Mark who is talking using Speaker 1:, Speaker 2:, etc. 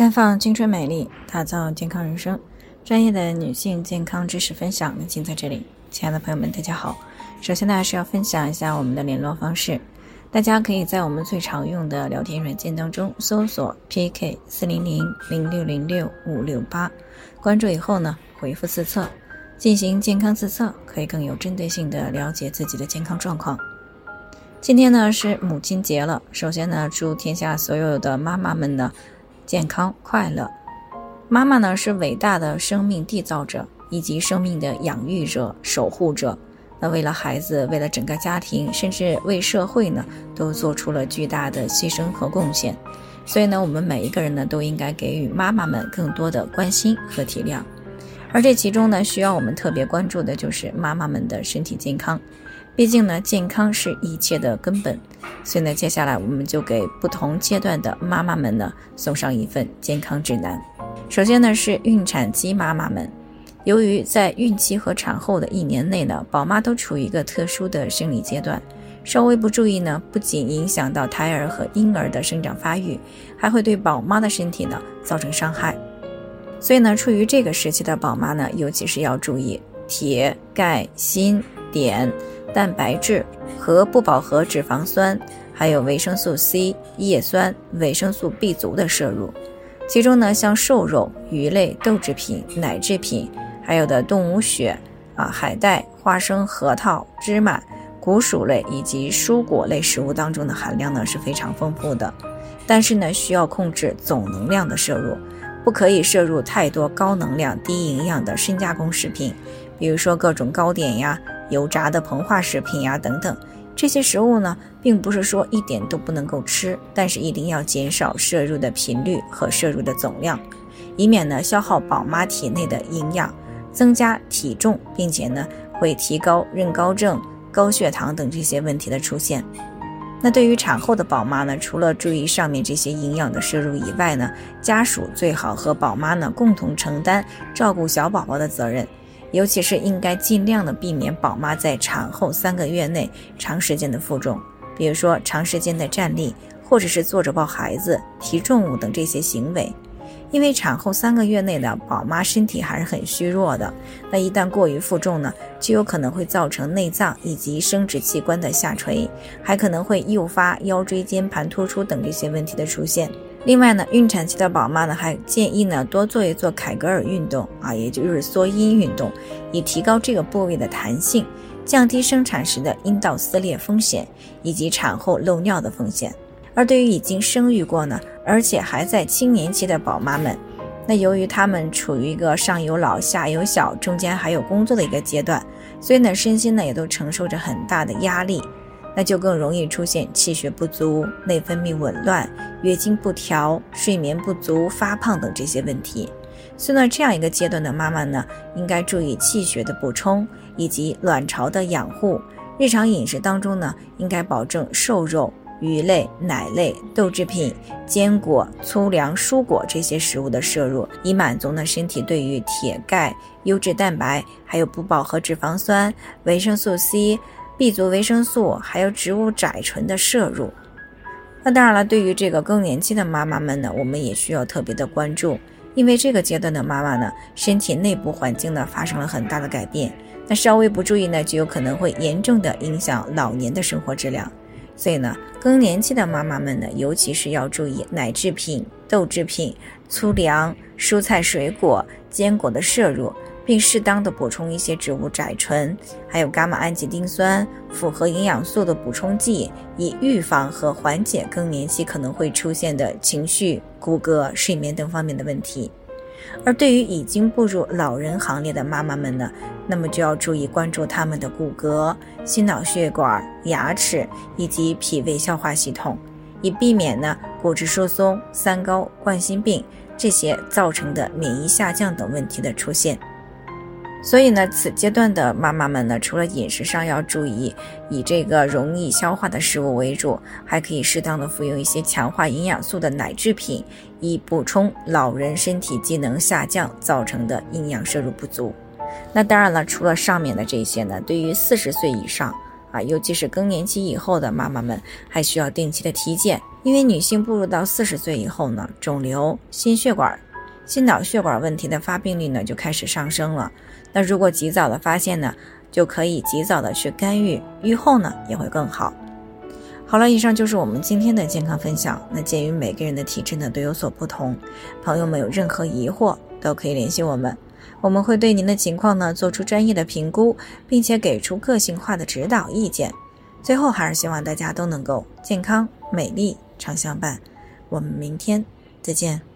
Speaker 1: 绽放青春美丽，打造健康人生。专业的女性健康知识分享，尽在这里。亲爱的朋友们，大家好。首先呢，是要分享一下我们的联络方式。大家可以在我们最常用的聊天软件当中搜索 PK 四零零零六零六五六八，关注以后呢，回复自测，进行健康自测，可以更有针对性的了解自己的健康状况。今天呢是母亲节了，首先呢，祝天下所有的妈妈们呢健康快乐。妈妈呢是伟大的生命缔造者以及生命的养育者、守护者。那为了孩子，为了整个家庭，甚至为社会呢，都做出了巨大的牺牲和贡献。所以呢，我们每一个人呢，都应该给予妈妈们更多的关心和体谅。而这其中呢，需要我们特别关注的就是妈妈们的身体健康。毕竟呢，健康是一切的根本。所以呢，接下来我们就给不同阶段的妈妈们呢，送上一份健康指南。首先呢，是孕产期妈妈们。由于在孕期和产后的一年内呢，宝妈都处于一个特殊的生理阶段，稍微不注意呢，不仅影响到胎儿和婴儿的生长发育，还会对宝妈的身体呢造成伤害。所以呢，处于这个时期的宝妈呢，尤其是要注意铁、钙、锌、碘、蛋白质和不饱和脂肪酸，还有维生素 C、叶酸、维生素 B 族的摄入。其中呢，像瘦肉、鱼类、豆制品、奶制品。还有的动物血啊，海带、花生、核桃、芝麻、谷薯类以及蔬果类食物当中的含量呢是非常丰富的，但是呢需要控制总能量的摄入，不可以摄入太多高能量、低营养的深加工食品，比如说各种糕点呀、油炸的膨化食品呀等等。这些食物呢，并不是说一点都不能够吃，但是一定要减少摄入的频率和摄入的总量，以免呢消耗宝妈体内的营养。增加体重，并且呢会提高妊高症、高血糖等这些问题的出现。那对于产后的宝妈呢，除了注意上面这些营养的摄入以外呢，家属最好和宝妈呢共同承担照顾小宝宝的责任，尤其是应该尽量的避免宝妈在产后三个月内长时间的负重，比如说长时间的站立，或者是坐着抱孩子、提重物等这些行为。因为产后三个月内的宝妈身体还是很虚弱的，那一旦过于负重呢，就有可能会造成内脏以及生殖器官的下垂，还可能会诱发腰椎间盘突出等这些问题的出现。另外呢，孕产期的宝妈呢，还建议呢多做一做凯格尔运动啊，也就是缩阴运动，以提高这个部位的弹性，降低生产时的阴道撕裂风险以及产后漏尿的风险。而对于已经生育过呢，而且还在青年期的宝妈们，那由于她们处于一个上有老下有小，中间还有工作的一个阶段，所以呢，身心呢也都承受着很大的压力，那就更容易出现气血不足、内分泌紊乱、月经不调、睡眠不足、发胖等这些问题。所以呢，这样一个阶段的妈妈呢，应该注意气血的补充以及卵巢的养护，日常饮食当中呢，应该保证瘦肉。鱼类、奶类、豆制品、坚果、粗粮、蔬果这些食物的摄入，以满足呢身体对于铁、钙、优质蛋白，还有不饱和脂肪酸、维生素 C、B 族维生素，还有植物甾醇的摄入。那当然了，对于这个更年期的妈妈们呢，我们也需要特别的关注，因为这个阶段的妈妈呢，身体内部环境呢发生了很大的改变，那稍微不注意呢，就有可能会严重的影响老年的生活质量。所以呢，更年期的妈妈们呢，尤其是要注意奶制品、豆制品、粗粮、蔬菜、水果、坚果的摄入，并适当的补充一些植物甾醇，还有伽马氨基丁酸、复合营养素的补充剂，以预防和缓解更年期可能会出现的情绪、骨骼、睡眠等方面的问题。而对于已经步入老人行列的妈妈们呢，那么就要注意关注他们的骨骼、心脑血管、牙齿以及脾胃消化系统，以避免呢骨质疏松、三高、冠心病这些造成的免疫下降等问题的出现。所以呢，此阶段的妈妈们呢，除了饮食上要注意以这个容易消化的食物为主，还可以适当的服用一些强化营养素的奶制品，以补充老人身体机能下降造成的营养摄入不足。那当然了，除了上面的这些呢，对于四十岁以上啊，尤其是更年期以后的妈妈们，还需要定期的体检，因为女性步入到四十岁以后呢，肿瘤、心血管、心脑血管问题的发病率呢就开始上升了。那如果及早的发现呢，就可以及早的去干预，愈后呢也会更好。好了，以上就是我们今天的健康分享。那鉴于每个人的体质呢都有所不同，朋友们有任何疑惑都可以联系我们，我们会对您的情况呢做出专业的评估，并且给出个性化的指导意见。最后还是希望大家都能够健康美丽常相伴。我们明天再见。